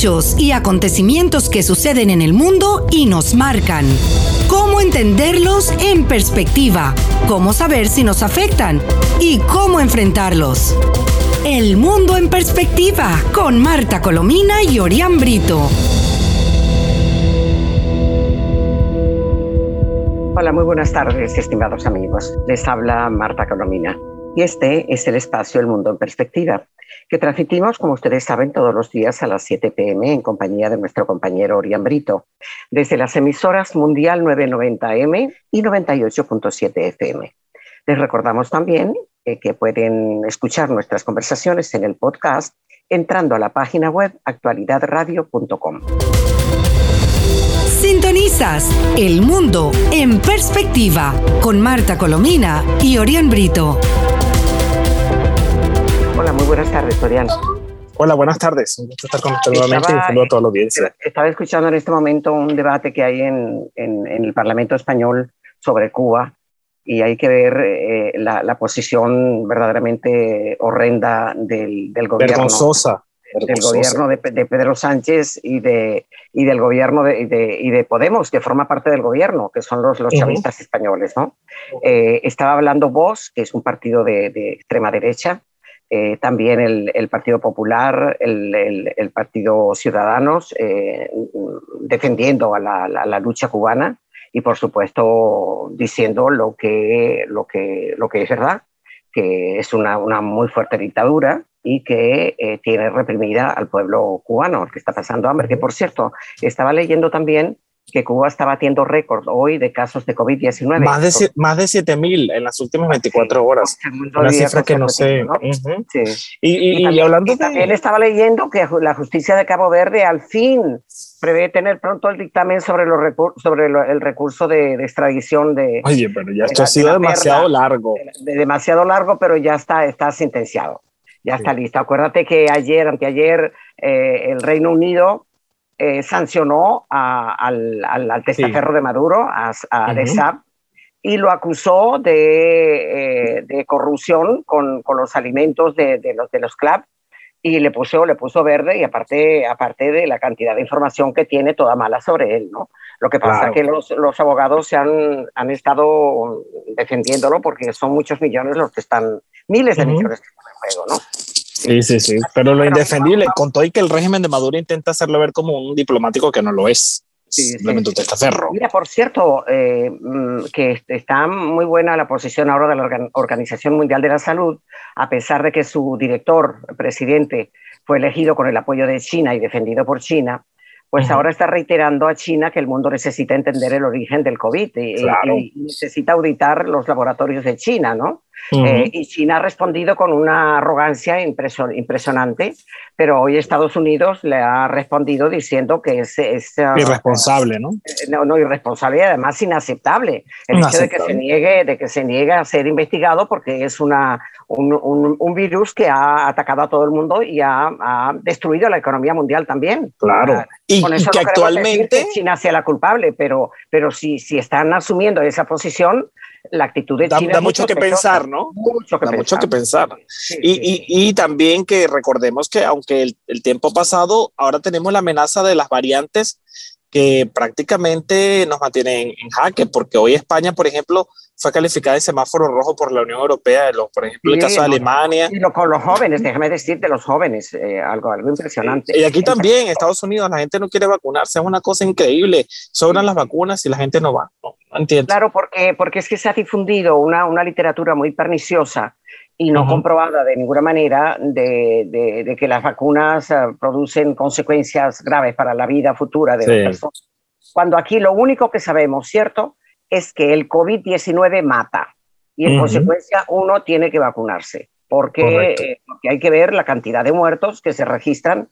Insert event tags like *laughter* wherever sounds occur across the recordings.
hechos y acontecimientos que suceden en el mundo y nos marcan. Cómo entenderlos en perspectiva, cómo saber si nos afectan y cómo enfrentarlos. El mundo en perspectiva con Marta Colomina y Orián Brito. Hola, muy buenas tardes, estimados amigos. Les habla Marta Colomina y este es el espacio El Mundo en Perspectiva, que transmitimos, como ustedes saben, todos los días a las 7 pm en compañía de nuestro compañero Orián Brito, desde las emisoras Mundial 990M y 98.7 FM. Les recordamos también eh, que pueden escuchar nuestras conversaciones en el podcast entrando a la página web actualidadradio.com. Sintonizas El Mundo en Perspectiva con Marta Colomina y Orián Brito. Hola, muy buenas tardes, Orián. Hola, buenas tardes. Un gusto estar con usted nuevamente y un saludo a toda la audiencia. Estaba escuchando en este momento un debate que hay en, en, en el Parlamento Español sobre Cuba y hay que ver eh, la, la, posición verdaderamente horrenda del, del gobierno. Vergonzosa. Del gobierno de, de, Pedro Sánchez y, de, y del gobierno de, de, y de Podemos, que forma parte del gobierno, que son los, los chavistas uh -huh. españoles. ¿no? Eh, estaba hablando Vox, que es un partido de, extrema derecha, eh, también el, el, Partido Popular, el, el, el Partido Ciudadanos, eh, defendiendo a la, la, la, lucha cubana y, por supuesto, diciendo lo que, lo que, lo que es verdad, que es una, una muy fuerte dictadura y que eh, tiene reprimida al pueblo cubano, que está pasando hambre. Que, por cierto, estaba leyendo también que Cuba está batiendo récord hoy de casos de COVID-19. Más de, más de 7 mil en las últimas 24 horas. Una cifra que no sé. ¿no? Uh -huh. sí. y, y, y, también, hablando también de... estaba leyendo que la justicia de Cabo Verde al fin prevé tener pronto el dictamen sobre, los sobre lo, el recurso de, de, extradición de... Oye, pero ya esto ha sido demasiado largo. De, de demasiado largo, pero ya está, está sentenciado. Ya sí. está listo. Acuérdate que ayer, anteayer, eh, el Reino Unido eh, sancionó a, al, al, al, testaferro sí. de Maduro, a, a uh -huh. y lo acusó de, eh, de corrupción con, con, los alimentos de, de los, de los clubs y le puso, le puso verde y aparte, aparte de la cantidad de información que tiene toda mala sobre él, ¿no? Lo que pasa claro. es que los, los, abogados se han, han estado defendiéndolo porque son muchos millones los que están, miles de uh -huh. millones que están en juego, ¿no? Sí, sí, sí. Pero lo indefendible, con todo y que el régimen de Maduro intenta hacerlo ver como un diplomático que no lo es. Sí, simplemente sí, un testaferro. Mira, por cierto, eh, que está muy buena la posición ahora de la Organización Mundial de la Salud, a pesar de que su director, presidente, fue elegido con el apoyo de China y defendido por China, pues uh -huh. ahora está reiterando a China que el mundo necesita entender el origen del COVID y, claro. y, y necesita auditar los laboratorios de China, ¿no? Uh -huh. eh, y China ha respondido con una arrogancia impresionante, pero hoy Estados Unidos le ha respondido diciendo que es, es uh, irresponsable, ¿no? ¿no? No, irresponsable y además inaceptable. El inaceptable. hecho de que se niegue, de que se niegue a ser investigado porque es una, un, un, un, virus que ha atacado a todo el mundo y ha, ha destruido la economía mundial también. Claro. Y, Con eso y que actualmente que China sea la culpable, pero, pero si, si están asumiendo esa posición, la actitud de China. Da, da mucho que pensar, ¿no? Mucho que da pensar. mucho que pensar. Sí, y, sí. Y, y, también que recordemos que aunque el, el, tiempo pasado, ahora tenemos la amenaza de las variantes que prácticamente nos mantienen en jaque, porque hoy España, por ejemplo, fue calificada de semáforo rojo por la Unión Europea, por ejemplo, sí, el caso de Alemania. Y lo, con los jóvenes, déjame decirte, los jóvenes, eh, algo, algo impresionante. Y aquí también, en Estados Unidos, la gente no quiere vacunarse, es una cosa increíble. Sobran las vacunas y la gente no va. No, no entiendo. Claro, porque, porque es que se ha difundido una, una literatura muy perniciosa y no uh -huh. comprobada de ninguna manera de, de, de que las vacunas uh, producen consecuencias graves para la vida futura de sí. las personas. Cuando aquí lo único que sabemos, ¿cierto?, es que el COVID-19 mata y en uh -huh. consecuencia uno tiene que vacunarse. Porque, eh, porque, hay que ver la cantidad de muertos que se registran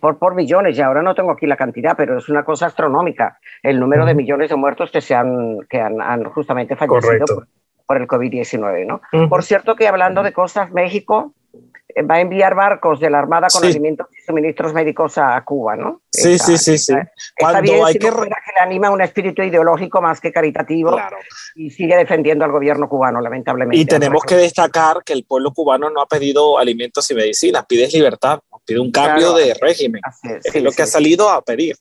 por, por millones. Y ahora no tengo aquí la cantidad, pero es una cosa astronómica el número uh -huh. de millones de muertos que, se han, que han, han justamente fallecido por, por, el COVID-19. ¿no? Uh -huh. Por cierto que hablando de cosas, México va a enviar barcos de la Armada con sí. alimentos y suministros médicos a Cuba, ¿no? Sí, está, sí, sí, sí. Está, Cuando bien, hay que... que le anima un espíritu ideológico más que caritativo claro. y sigue defendiendo al gobierno cubano, lamentablemente. Y tenemos que destacar que el pueblo cubano no ha pedido alimentos y medicinas, pide libertad. ¿no? pide un cambio de régimen. es lo que ha salido a pedir.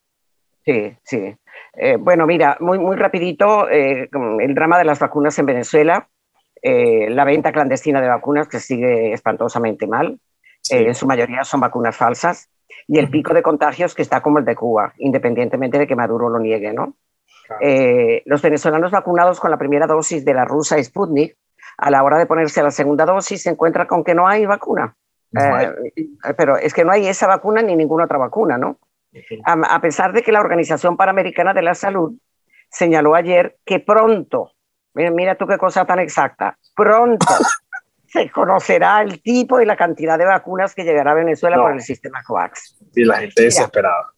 Sí, sí. Eh, bueno, mira, muy, muy rapidito, eh, el drama de las vacunas en Venezuela, eh, la venta clandestina de vacunas que sigue espantosamente mal, en su mayoría son vacunas falsas, y el pico de contagios que está como el de Cuba, independientemente de que Maduro lo niegue, ¿no? los venezolanos vacunados con la primera dosis de la rusa Sputnik, a la hora de ponerse la segunda dosis, se encuentra con que no hay vacuna. pero es que no hay esa vacuna ni ninguna otra vacuna, ¿no? a, pesar de que la Organización Panamericana de la Salud señaló ayer que pronto, mira, tú qué cosa tan exacta, pronto *laughs* se conocerá el tipo y la cantidad de vacunas que llegará a Venezuela por el sistema COVAX. Y la gente desesperada.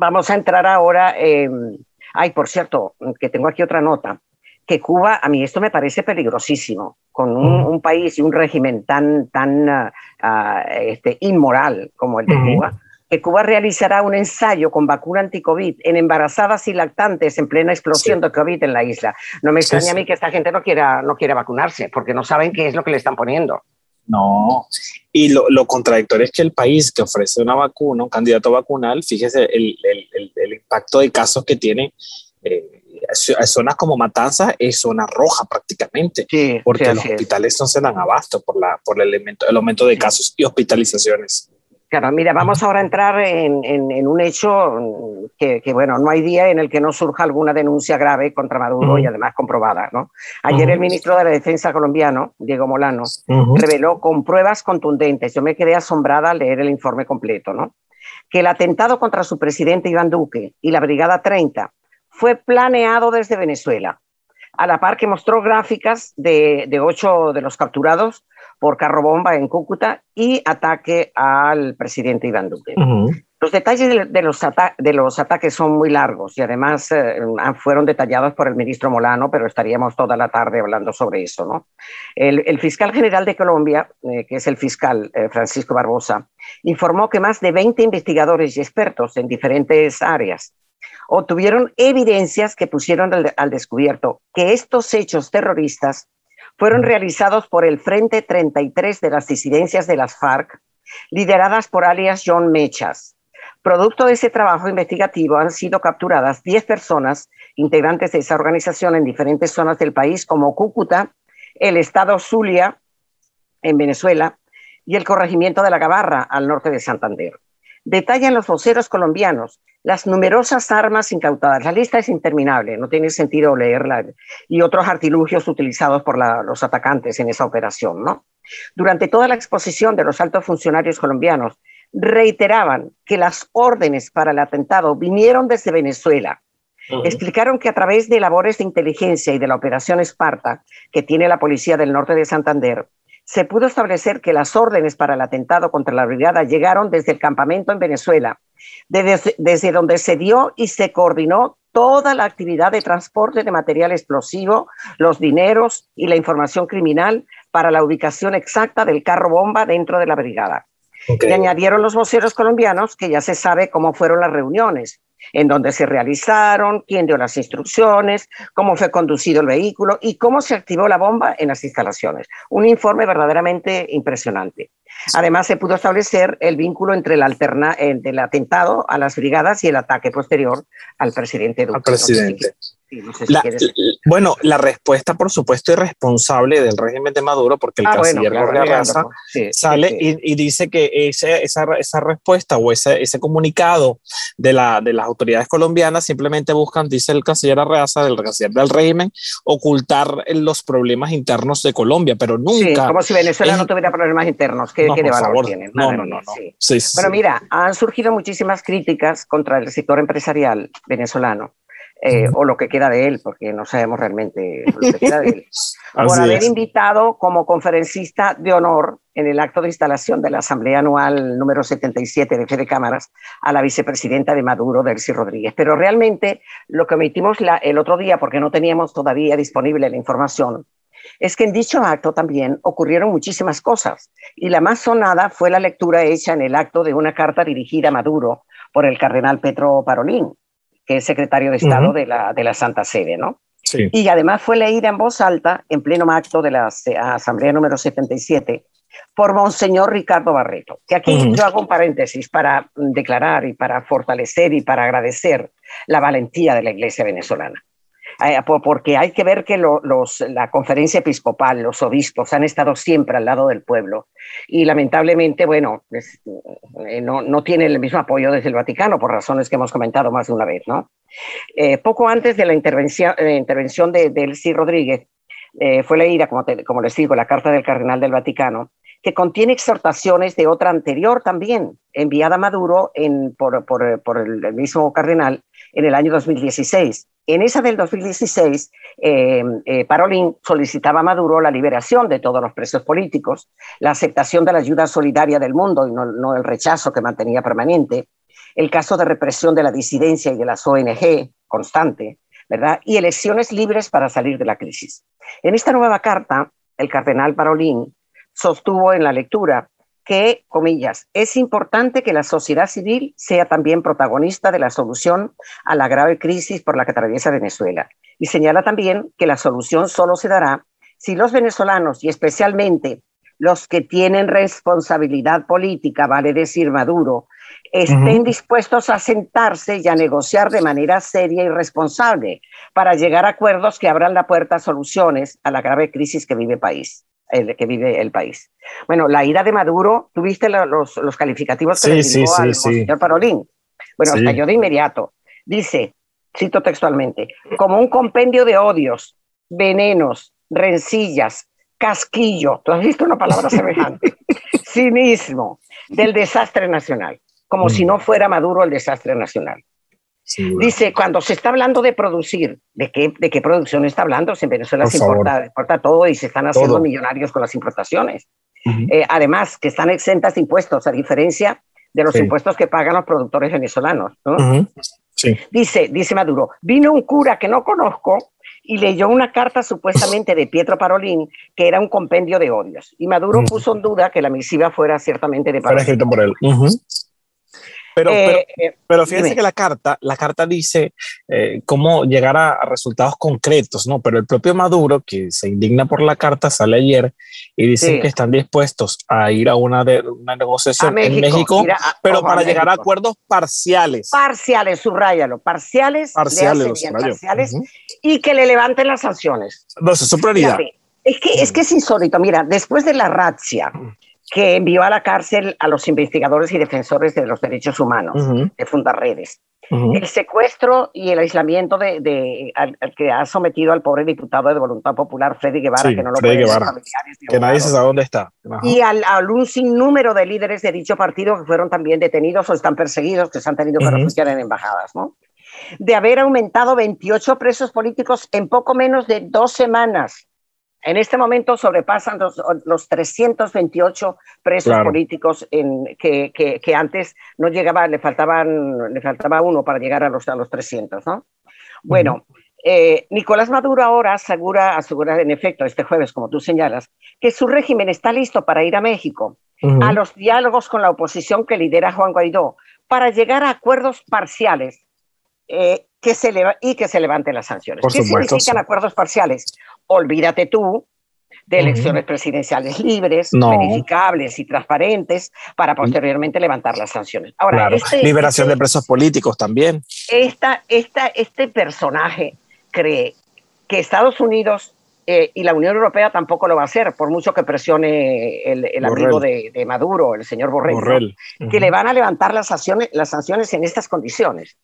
Vamos a entrar ahora en... Ay, por cierto, que tengo aquí otra nota, que Cuba, a mí esto me parece peligrosísimo, con un, país y un régimen tan, tan ah, este, inmoral como el de Cuba que Cuba realizará un ensayo con vacuna anti-COVID en embarazadas y lactantes en plena explosión de COVID en la isla. No me extraña a mí que esta gente no quiera, no quiera vacunarse, porque no saben qué es lo que le están poniendo. No, y lo, contradictorio es que el país que ofrece una vacuna, un candidato vacunal, fíjese el, impacto de casos que tiene. Eh, zonas como Matanzas es zona roja prácticamente, porque los hospitales no se dan abasto por, la, por el, elemento, el aumento de casos y hospitalizaciones. Claro, mira, vamos ahora a entrar en, un hecho que, bueno, no hay día en el que no surja alguna denuncia grave contra Maduro y además comprobada, ¿no? Ayer el ministro de la Defensa colombiano, Diego Molano, reveló con pruebas contundentes, yo me quedé asombrada al leer el informe completo, ¿no? Que el atentado contra su presidente Iván Duque y la Brigada 30 fue planeado desde Venezuela, a la par que mostró gráficas de, de ocho de los capturados por carro bomba en Cúcuta y ataque al presidente Iván Duque. Los detalles de, los de, los ataques son muy largos y además eh, fueron detallados por el ministro Molano, pero estaríamos toda la tarde hablando sobre eso. ¿no? El, fiscal general de Colombia, eh, que es el fiscal eh, Francisco Barbosa, informó que más de 20 investigadores y expertos en diferentes áreas obtuvieron evidencias que pusieron al descubierto que estos hechos terroristas fueron realizados por el Frente 33 de las disidencias de las FARC, lideradas por alias John Mechas. Producto de ese trabajo investigativo han sido capturadas 10 personas integrantes de esa organización en diferentes zonas del país, como Cúcuta, el estado Zulia, en Venezuela, y el corregimiento de la Gabarra, al norte de Santander. Detallan los voceros colombianos las numerosas armas incautadas. La lista es interminable, no tiene sentido leerla, y otros artilugios utilizados por los atacantes en esa operación. ¿no? Durante toda la exposición de los altos funcionarios colombianos, reiteraban que las órdenes para el atentado vinieron desde Venezuela. Explicaron que a través de labores de inteligencia y de la operación Esparta, que tiene la policía del norte de Santander, se pudo establecer que las órdenes para el atentado contra la brigada llegaron desde el campamento en Venezuela, desde, donde se dio y se coordinó toda la actividad de transporte de material explosivo, los dineros y la información criminal para la ubicación exacta del carro bomba dentro de la brigada. Y añadieron los voceros colombianos que ya se sabe cómo fueron las reuniones, en dónde se realizaron, quién dio las instrucciones, cómo fue conducido el vehículo y cómo se activó la bomba en las instalaciones. Un informe verdaderamente impresionante. Además, se pudo establecer el vínculo entre el, alterna, el atentado a las brigadas y el ataque posterior al presidente Duque. Al presidente bueno, la respuesta, por supuesto, irresponsable del régimen de Maduro, porque el ah, canciller sale Y, dice que ese, esa, esa, respuesta o ese, ese comunicado de, la, de las autoridades colombianas simplemente buscan, dice el canciller Arreaza, del canciller del régimen, ocultar los problemas internos de Colombia, pero nunca. como si Venezuela no tuviera problemas internos. ¿Qué, de valor tienen? No, no, no. no. bueno, mira, han surgido muchísimas críticas contra el sector empresarial venezolano eh, o lo que queda de él, porque no sabemos realmente lo que queda de él, *laughs* por haber invitado como conferencista de honor en el acto de instalación de la Asamblea Anual número 77 de Fede Cámaras a la vicepresidenta de Maduro, Delcy Rodríguez. Pero realmente lo que omitimos el otro día, porque no teníamos todavía disponible la información, es que en dicho acto también ocurrieron muchísimas cosas. Y la más sonada fue la lectura hecha en el acto de una carta dirigida a Maduro por el cardenal Petro Parolín, que es secretario de Estado de, la, de la Santa Sede, ¿no? Sí. Y además fue leída en voz alta, en pleno acto de la Asamblea número 77, por Monseñor Ricardo Barreto. Que aquí yo hago un paréntesis para declarar y para fortalecer y para agradecer la valentía de la Iglesia venezolana. Eh, porque hay que ver que la conferencia episcopal, los obispos han estado siempre al lado del pueblo y lamentablemente, bueno, eh, no, no tienen el mismo apoyo desde el Vaticano por razones que hemos comentado más de una vez, ¿no? Eh, poco antes de la intervención, intervención de, Elsie Rodríguez, fue leída, como, como les digo, la carta del cardenal del Vaticano, que contiene exhortaciones de otra anterior también, enviada a Maduro por el mismo cardenal en el año 2016. En esa del 2016, eh, eh, Parolín solicitaba a Maduro la liberación de todos los presos políticos, la aceptación de la ayuda solidaria del mundo y no, el rechazo que mantenía permanente, el caso de represión de la disidencia y de las ONG constante, ¿verdad? Y elecciones libres para salir de la crisis. En esta nueva carta, el cardenal Parolín sostuvo en la lectura que, comillas, es importante que la sociedad civil sea también protagonista de la solución a la grave crisis por la que atraviesa Venezuela. Y señala también que la solución solo se dará si los venezolanos y especialmente los que tienen responsabilidad política, vale decir Maduro, estén dispuestos a sentarse y a negociar de manera seria y responsable para llegar a acuerdos que abran la puerta a soluciones a la grave crisis que vive el país el que vive el país. Bueno, la ira de Maduro, ¿tuviste los, los calificativos que le dio al señor Parolín? Bueno, yo de inmediato. Dice, cito textualmente, como un compendio de odios, venenos, rencillas, casquillo, tú has visto una palabra *laughs* semejante, cinismo, del desastre nacional, como si mm. no fuera Maduro el desastre nacional. Dice, cuando se está hablando de producir, ¿de qué, de qué producción está hablando? Si en Venezuela se importa, todo y se están haciendo millonarios con las importaciones. Eh, además, que están exentas de impuestos, a diferencia de los impuestos que pagan los productores venezolanos. Dice, dice Maduro, vino un cura que no conozco y leyó una carta supuestamente de Pietro Parolín que era un compendio de odios. Y Maduro puso en duda que la misiva fuera ciertamente de Parolín. por él. Pero, eh, pero, pero, fíjense que la carta, la carta dice eh, cómo llegar a, resultados concretos, ¿no? Pero el propio Maduro, que se indigna por la carta, sale ayer y dice que están dispuestos a ir a una, de, una negociación en México, pero para llegar a acuerdos parciales. Parciales, subrayalo, parciales, parciales, parciales y que le levanten las sanciones. No, eso es su prioridad. es que, es que es insólito. Mira, después de la razzia, que envió a la cárcel a los investigadores y defensores de los derechos humanos de Fundarredes. El secuestro y el aislamiento de, al, que ha sometido al pobre diputado de Voluntad Popular, Freddy Guevara, que no lo Freddy Guevara, que nadie sabe dónde está. Y al, un sinnúmero de líderes de dicho partido que fueron también detenidos o están perseguidos, que se han tenido que refugiar en embajadas, ¿no? De haber aumentado 28 presos políticos en poco menos de dos semanas en este momento sobrepasan los, 328 presos políticos en, que, que, antes no llegaba, le, faltaban, le faltaba uno para llegar a los, a los 300, ¿no? Bueno, eh, Nicolás Maduro ahora asegura, asegura, en efecto, este jueves, como tú señalas, que su régimen está listo para ir a México, a los diálogos con la oposición que lidera Juan Guaidó, para llegar a acuerdos parciales eh, que se y que se levanten las sanciones. ¿Qué significan acuerdos parciales? Olvídate tú de elecciones presidenciales libres, verificables y transparentes para posteriormente levantar las sanciones. Ahora, este, liberación de presos políticos también. Esta, esta, este personaje cree que Estados Unidos eh, y la Unión Europea tampoco lo va a hacer, por mucho que presione el, el amigo de, Maduro, el señor Borrell, que le van a levantar las sanciones, las sanciones en estas condiciones.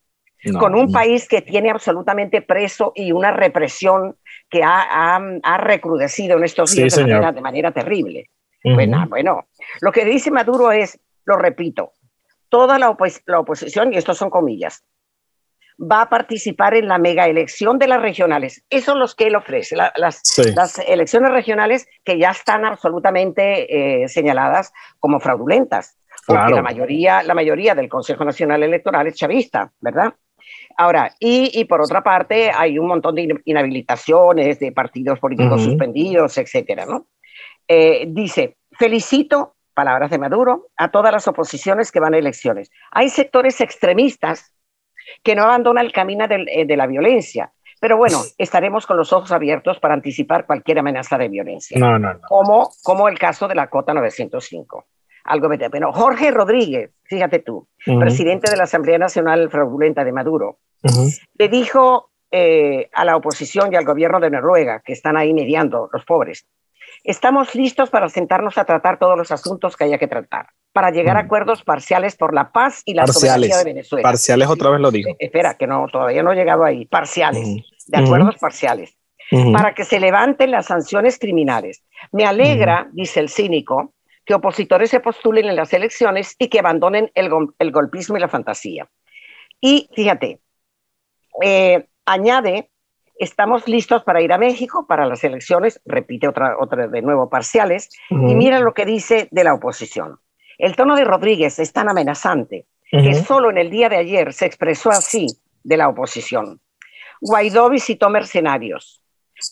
con un país que tiene absolutamente preso y una represión que ha, ha, recrudecido en estos días de, manera, terrible. bueno, bueno, lo que dice Maduro es, lo repito, toda la, la oposición, y estos son comillas, va a participar en la mega elección de las regionales. Eso es lo que él ofrece, las, las, elecciones regionales que ya están absolutamente eh, señaladas como fraudulentas, porque la, mayoría, la mayoría del Consejo Nacional Electoral es chavista, ¿verdad? Ahora, y, por otra parte, hay un montón de inhabilitaciones de partidos políticos suspendidos, etcétera, ¿no? Eh, dice, felicito, palabras de Maduro, a todas las oposiciones que van a elecciones. Hay sectores extremistas que no abandonan el camino eh, de, la violencia, Pero bueno, *laughs* estaremos con los ojos abiertos para anticipar cualquier amenaza de violencia. No, no, no. Como, como el caso de la Cota 905. Algo bueno, Jorge Rodríguez, fíjate tú, presidente de la Asamblea Nacional Fraudulenta de Maduro, le dijo eh, a la oposición y al gobierno de Noruega, que están ahí mediando, los pobres, estamos listos para sentarnos a tratar todos los asuntos que haya que tratar, para llegar a acuerdos parciales por la paz y la soberanía de Venezuela. Parciales otra vez lo dijo. espera, que no, todavía no he llegado ahí. Parciales, de acuerdos parciales, para que se levanten las sanciones criminales. Me alegra, dice el cínico, que opositores se postulen en las elecciones y que abandonen el, el golpismo y la fantasía. Y fíjate, eh, añade, estamos listos para ir a México para las elecciones, repite otra, otra de nuevo parciales, y mira lo que dice de la oposición. El tono de Rodríguez es tan amenazante que solo en el día de ayer se expresó así de la oposición. Guaidó visitó mercenarios.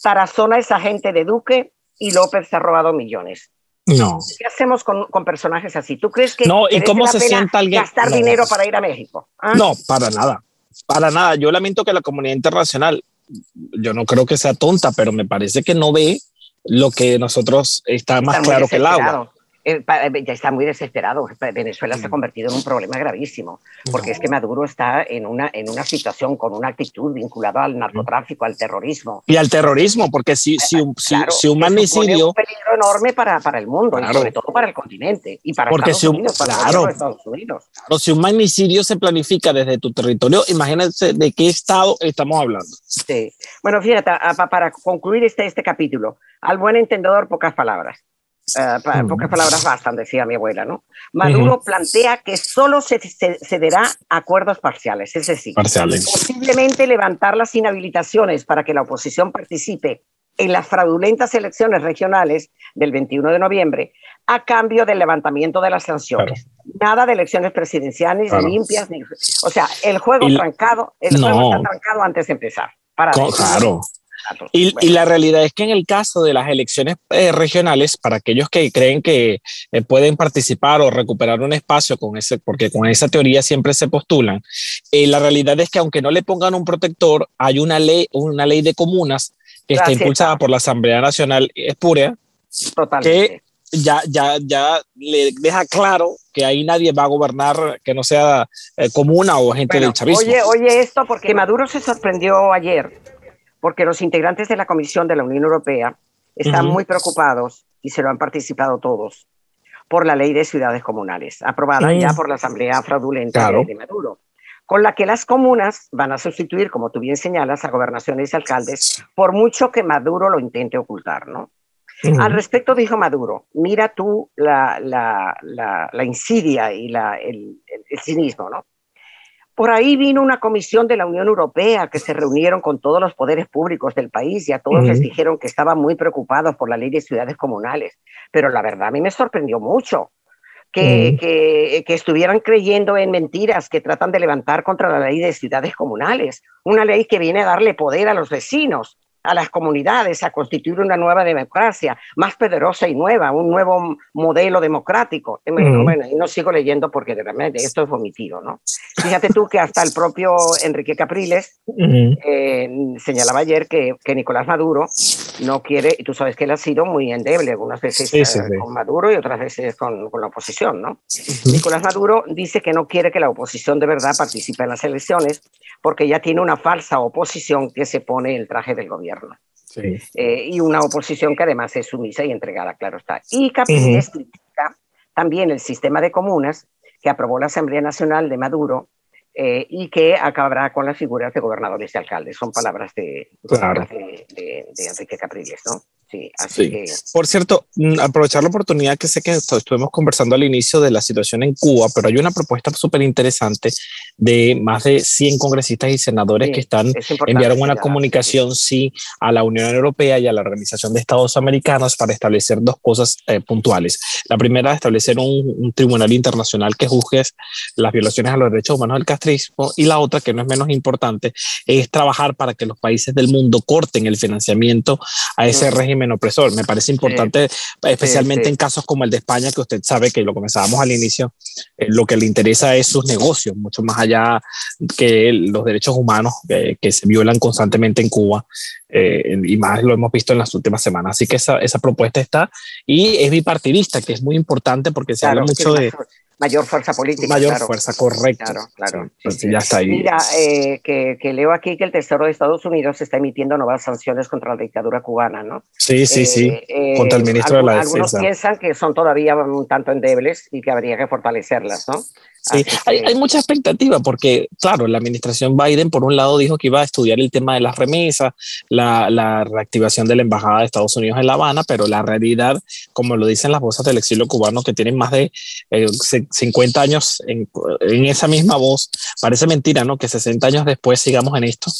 Tarazona es agente de Duque y López ha robado millones. No. ¿Qué hacemos con, con, personajes así? ¿Tú crees que no? ¿Y cómo se sienta alguien gastar dinero para ir a México? ¿Ah? No, para nada, para nada. Yo lamento que la comunidad internacional, yo no creo que sea tonta, pero me parece que no ve lo que nosotros está más claro que el agua. Eh, eh, ya está muy desesperado. Venezuela se ha convertido en un problema gravísimo, porque es que Maduro está en una, en una situación con una actitud vinculada al narcotráfico, al terrorismo. Y al terrorismo, porque si, si, un, si, un magnicidio... un peligro enorme para, para el mundo, y sobre todo para el continente, y para porque Estados si Unidos, para claro, Estados Unidos. Pero si un magnicidio se planifica desde tu territorio, imagínense de qué estado estamos hablando. Sí. Bueno, fíjate, para concluir este, este capítulo, al buen entendedor, pocas palabras. Uh, pocas palabras bastan, decía mi abuela, ¿no? Maduro plantea que solo se, cederá acuerdos parciales, es decir, parciales. posiblemente levantar las inhabilitaciones para que la oposición participe en las fraudulentas elecciones regionales del 21 de noviembre a cambio del levantamiento de las sanciones. Nada de elecciones presidenciales limpias, ni, o sea, el juego trancado, el juego está trancado antes de empezar. Para claro. Y, la realidad es que en el caso de las elecciones eh, regionales, para aquellos que creen que eh, pueden participar o recuperar un espacio con ese, porque con esa teoría siempre se postulan, eh, la realidad es que aunque no le pongan un protector, hay una ley, una ley de comunas que está impulsada por la Asamblea Nacional Espúrea, que ya, ya, ya le deja claro que ahí nadie va a gobernar que no sea comuna o gente del chavismo. Oye, oye esto porque Maduro se sorprendió ayer porque los integrantes de la Comisión de la Unión Europea están muy preocupados, y se lo han participado todos, por la ley de ciudades comunales, aprobada ya por la Asamblea Fraudulenta de Maduro, con la que las comunas van a sustituir, como tú bien señalas, a gobernaciones y alcaldes, por mucho que Maduro lo intente ocultar, ¿no? Al respecto dijo Maduro, mira tú la, la, la, insidia y el, el cinismo, ¿no? Por ahí vino una comisión de la Unión Europea que se reunieron con todos los poderes públicos del país y a todos les dijeron que estaban muy preocupados por la ley de ciudades comunales. Pero la verdad a mí me sorprendió mucho que, que, que, estuvieran creyendo en mentiras que tratan de levantar contra la ley de ciudades comunales, una ley que viene a darle poder a los vecinos a las comunidades a constituir una nueva democracia, más poderosa y nueva, un nuevo modelo democrático. Eh, bueno, y no sigo leyendo porque realmente esto es vomitivo, ¿no? Fíjate tú que hasta el propio Enrique Capriles eh, señalaba ayer que, que, Nicolás Maduro no quiere, y tú sabes que él ha sido muy endeble, algunas veces eh, con Maduro y otras veces con, con la oposición, ¿no? Nicolás Maduro dice que no quiere que la oposición de verdad participe en las elecciones porque ya tiene una falsa oposición que se pone el traje del gobierno. Eh, y una oposición que además es sumisa y entregada, claro está. Y Capriles critica también el sistema de comunas que aprobó la Asamblea Nacional de Maduro eh, y que acabará con las figuras de gobernadores y alcaldes. Son palabras de, de, Enrique Capriles, ¿no? Sí, así que... Por cierto, mm, aprovechar la oportunidad que sé que estuvimos conversando al inicio de la situación en Cuba, pero hay una propuesta súper interesante de más de 100 congresistas y senadores que están enviaron una comunicación sí. a la Unión Europea y a la Organización de Estados Americanos para establecer dos cosas eh, puntuales. La primera, establecer un, tribunal internacional que juzgue las violaciones a los derechos humanos del castrismo y la otra, que no es menos importante, es trabajar para que los países del mundo corten el financiamiento a ese régimen régimen opresor. Me parece importante, especialmente en casos como el de España, que usted sabe que lo comenzábamos al inicio, eh, lo que le interesa es sus negocios, mucho más allá que los derechos humanos que se violan constantemente en Cuba. Eh, y más lo hemos visto en las últimas semanas. Así que esa, esa propuesta está y es bipartidista, que es muy importante porque se habla mucho de... Mayor fuerza política. Mayor fuerza, correcto. Claro, claro. Pues ya está ahí. Mira, eh, que, que, leo aquí que el Tesoro de Estados Unidos está emitiendo nuevas sanciones contra la dictadura cubana, ¿no? Sí, sí, sí. Eh, contra el ministro de la Defensa. Algunos piensan que son todavía un tanto endebles y que habría que fortalecerlas, ¿no? Sí, hay, hay, mucha expectativa porque, claro, la administración Biden, por un lado, dijo que iba a estudiar el tema de las remesas, la, la, reactivación de la Embajada de Estados Unidos en La Habana, pero la realidad, como lo dicen las voces del exilio cubano, que tienen más de 50 eh, años en, en, esa misma voz, parece mentira, ¿no? Que 60 años después sigamos en esto.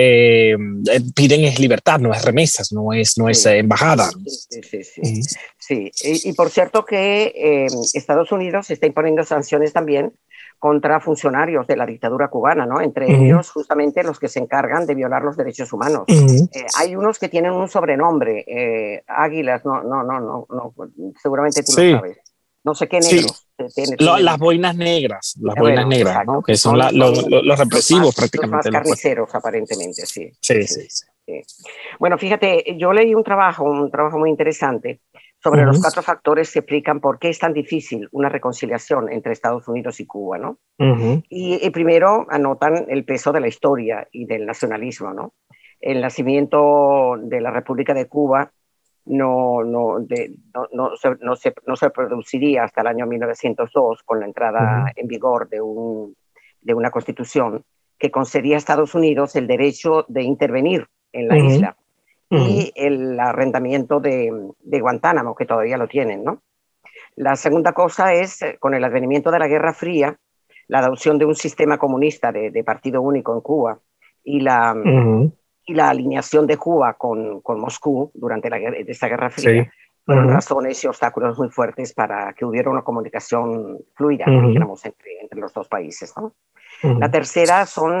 Eh, eh, piden es libertad, no es remesas, no es, no es embajada. Sí, sí, sí. sí. Y, y, por cierto que eh, Estados Unidos está imponiendo sanciones también contra funcionarios de la dictadura cubana, ¿no? Entre uh -huh. ellos justamente los que se encargan de violar los derechos humanos. Uh -huh. eh, hay unos que tienen un sobrenombre, eh, águilas, no, no, no, no, no, seguramente tú sí. lo sabes. No sé qué negros. Sí. Lo, las boinas negras, las bueno, boinas negras, exacto. ¿no? que son, son la, lo, lo, los represivos los más, prácticamente. Los más carniceros, aparentemente, sí. Sí, sí, sí. sí. Bueno, fíjate, yo leí un trabajo, un trabajo muy interesante sobre uh -huh. los cuatro factores que explican por qué es tan difícil una reconciliación entre Estados Unidos y Cuba, ¿no? Uh -huh. y, y, primero anotan el peso de la historia y del nacionalismo, ¿no? El nacimiento de la República de Cuba no, no, de, no, no, se, no, se, no se produciría hasta el año 1902 con la entrada uh -huh. en vigor de, un, de una constitución que concedía a Estados Unidos el derecho de intervenir en la uh -huh. isla y el arrendamiento de, de, Guantánamo, que todavía lo tienen, ¿no? La segunda cosa es, eh, con el advenimiento de la Guerra Fría, la adopción de un sistema comunista de, de partido único en Cuba y la. Y la alineación de Cuba con, con Moscú durante la, esta Guerra Fría. Sí. Fueron uh -huh. razones y obstáculos muy fuertes para que hubiera una comunicación fluida, uh -huh. digamos, entre, entre, los dos países. ¿no? La tercera son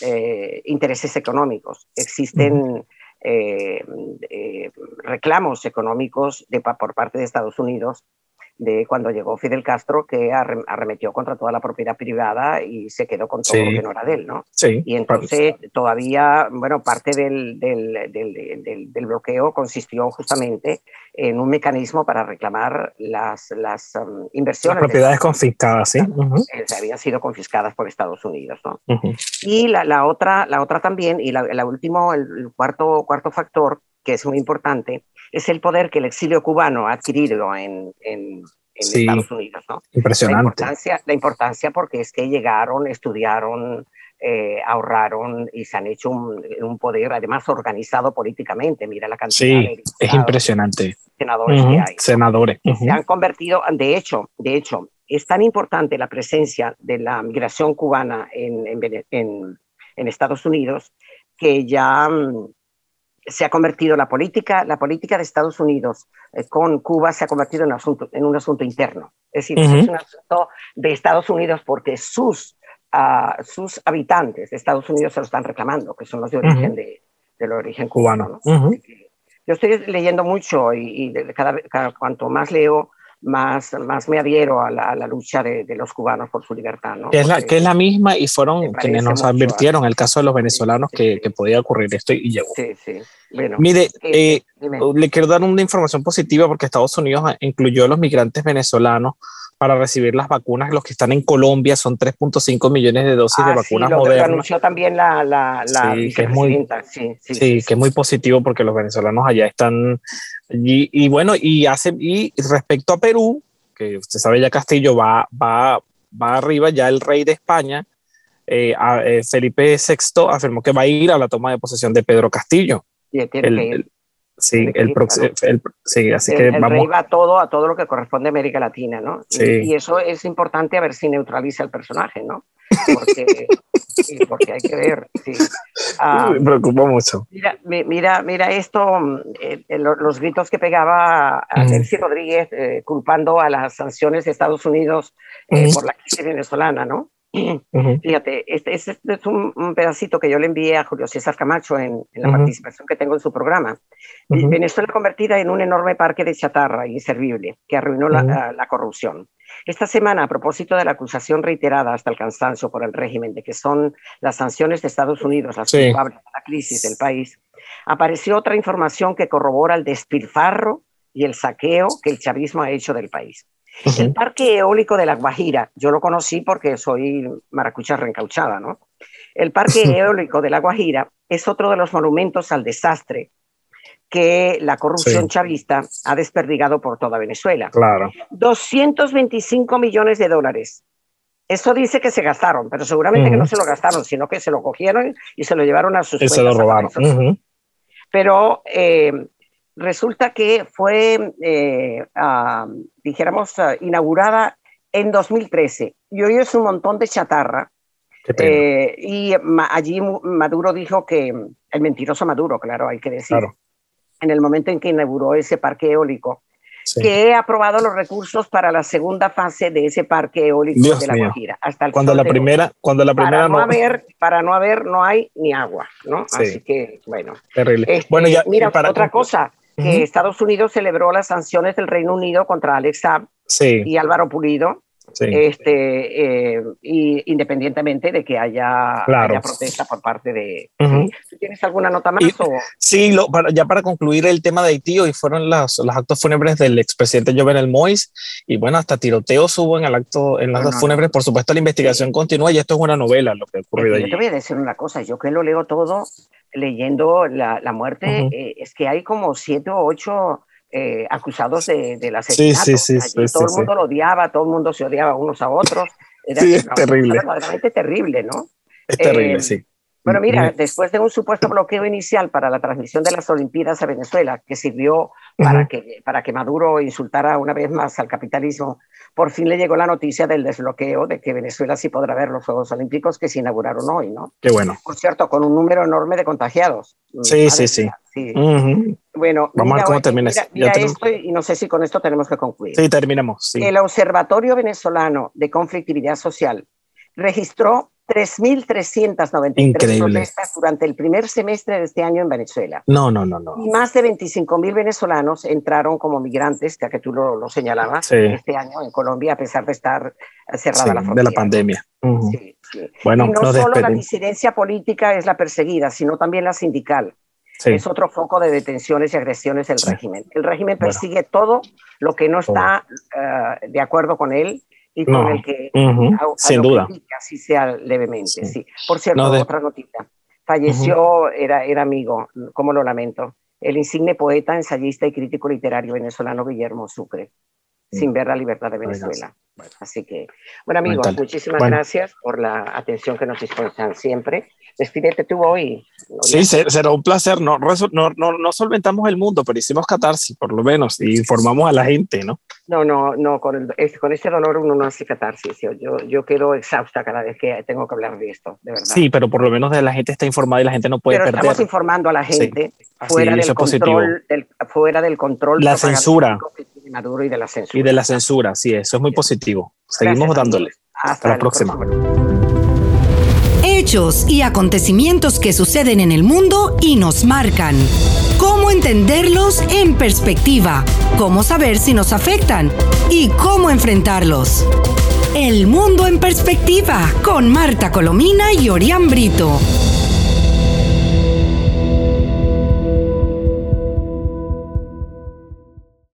eh, intereses económicos. Existen eh, eh, reclamos económicos de, por parte de Estados Unidos de cuando llegó Fidel Castro, que arremetió contra toda la propiedad privada y se quedó con todo sí. lo que no era de él, ¿no? Sí. Y entonces todavía, bueno, parte del, del, del, del, bloqueo consistió justamente en un mecanismo para reclamar las, las um, inversiones. Las propiedades confiscadas, sí. Uh -huh. Que habían sido confiscadas por Estados Unidos, ¿no? Uh -huh. Y la, la, otra, la otra también, y la, la último, el, el cuarto, cuarto factor, que es muy importante, es el poder que el exilio cubano ha adquirido en, en, en sí, Estados Unidos. ¿no? Impresionante. La importancia, la importancia porque es que llegaron, estudiaron, eh, ahorraron y se han hecho un, un, poder además organizado políticamente. Mira la cantidad sí, de es impresionante. senadores uh -huh. que hay. Senadores. Uh -huh. Se han convertido, de hecho, de hecho, es tan importante la presencia de la migración cubana en, en, Estados Unidos que ya mm, se ha convertido la política, la política de Estados Unidos eh, con Cuba se ha convertido en, asunto, en, un asunto interno. Es decir, uh -huh. es un asunto de Estados Unidos porque sus, uh, sus habitantes de Estados Unidos se lo están reclamando, que son los de origen, uh -huh. de, del origen cubano. ¿no? -huh. Yo estoy leyendo mucho y, y cada, cada, cuanto más leo, más, más me adhiero a la, a la lucha de, de, los cubanos por su libertad. ¿no? Que, es la, que es la misma y fueron quienes nos advirtieron el caso de los venezolanos sí, que, sí. que, podía ocurrir esto y llegó. Sí, sí. Bueno, Mire, eh, le quiero dar una información positiva porque Estados Unidos incluyó a los migrantes venezolanos para recibir las vacunas. Los que están en Colombia son 3.5 millones de dosis ah, de vacunas sí, lo modernas. Lo anunció también la, la, la sí, que es muy, sí, sí, que es muy positivo porque los venezolanos allá están y, y bueno, y hace y respecto a Perú, que usted sabe ya Castillo va, va, va arriba, ya el rey de España, eh, a, eh, Felipe VI, afirmó que va a ir a la toma de posesión de Pedro Castillo. Tiene el, que ir. Sí, el, el, sí, así el, que el vamos. rey va a todo, a todo lo que corresponde a América Latina, ¿no? Sí. Y, y, eso es importante a ver si neutraliza el personaje, ¿no? Porque, *laughs* sí, porque hay que ver. Sí. Uh, Me preocupa mucho. Mira, mira, mira esto, eh, los gritos que pegaba a mm. Rodríguez eh, culpando a las sanciones de Estados Unidos eh, mm. por la crisis venezolana, ¿no? Fíjate, este, este, es un, pedacito que yo le envié a Julio César Camacho en, la participación que tengo en su programa. Venezuela convertida en un enorme parque de chatarra inservible que arruinó la, la, corrupción. Esta semana, a propósito de la acusación reiterada hasta el cansancio por el régimen de que son las sanciones de Estados Unidos las culpables de la crisis del país, apareció otra información que corrobora el despilfarro y el saqueo que el chavismo ha hecho del país. El parque eólico de La Guajira, yo lo conocí porque soy maracucha reencauchada, ¿no? El parque eólico de La Guajira es otro de los monumentos al desastre que la corrupción chavista ha desperdigado por toda Venezuela. Claro. 225 millones de dólares. Eso dice que se gastaron, pero seguramente que no se lo gastaron, sino que se lo cogieron y se lo llevaron a sus y se lo robaron. Pero eh, resulta que fue, eh, ah, dijéramos, ah, inaugurada en 2013 y hoy es un montón de chatarra. Eh, y allí Maduro dijo que, el mentiroso Maduro, claro, hay que decir, en el momento en que inauguró ese parque eólico, que he aprobado los recursos para la segunda fase de ese parque eólico de la Guajira. Hasta el cuando la primera, cuando la primera para no, haber, para no haber, no hay ni agua, ¿no? Así que, bueno. Terrible. Este, bueno, ya, mira, para, otra cosa, que Estados Unidos celebró las sanciones del Reino Unido contra Alex Saab y Álvaro Pulido, este, eh, y independientemente de que haya, protesta por parte de... ¿Tienes alguna nota más? Sí, ya para concluir el tema de Haití, hoy fueron los, los actos fúnebres del expresidente Jovenel Mois, y bueno, hasta tiroteos hubo en el acto, en las fúnebres, por supuesto la investigación continúa y esto es una novela lo que ocurrió allí. Yo te voy a decir una cosa, yo que lo leo todo, leyendo la, la muerte, eh, es que hay como siete o ocho eh, acusados de, de la Sí, sí, sí, todo el mundo lo odiaba, todo el mundo se odiaba unos a otros. sí, es terrible. Verdaderamente terrible, ¿no? Es terrible, eh, sí. Bueno, mira, después de un supuesto bloqueo inicial para la transmisión de las Olimpiadas a Venezuela, que sirvió para, que, para que Maduro insultara una vez más al capitalismo, por fin le llegó la noticia del desbloqueo de que Venezuela sí podrá ver los Juegos Olímpicos que se inauguraron hoy, ¿no? Qué bueno. Por cierto, con un número enorme de contagiados. Sí, sí, sí, Bueno, vamos a ver cómo termina. Mira, esto y no sé si con esto tenemos que concluir. Sí, terminamos. El Observatorio Venezolano de Conflictividad Social registró 3.393 protestas durante el primer semestre de este año en Venezuela. No, no, no, no. Y más de 25.000 venezolanos entraron como migrantes, ya que tú lo, señalabas, este año en Colombia, a pesar de estar cerrada la frontera. De la pandemia. sí, sí. Bueno, y no solo la disidencia política es la perseguida, sino también la sindical. Es otro foco de detenciones y agresiones del régimen. El régimen persigue todo lo que no está eh, de acuerdo con él y con el que sin duda. así sea levemente sí. por cierto otra noticia. Falleció era era amigo cómo lo lamento el insigne poeta ensayista y crítico literario venezolano Guillermo Sucre sin ver la libertad de Venezuela así que bueno amigos muchísimas gracias por la atención que nos dispensan siempre despídete tú hoy. Sí, será un placer. No, no, no, no, solventamos el mundo, pero hicimos catarsis, por lo menos, y informamos a la gente, ¿no? No, no, no, con, el, con este dolor uno no hace catarsis. Yo, yo quedo exhausta cada vez que tengo que hablar de esto, de verdad. Sí, pero por lo menos la gente está informada y la gente no puede pero perder. Estamos informando a la gente fuera, del control, del, fuera del control. La censura. Maduro y de la censura. Y de la censura, sí, eso es muy positivo. Seguimos dándole. Hasta, la próxima hechos y acontecimientos que suceden en el mundo y nos marcan. Cómo entenderlos en perspectiva, cómo saber si nos afectan y cómo enfrentarlos. El mundo en perspectiva con Marta Colomina y Orián Brito.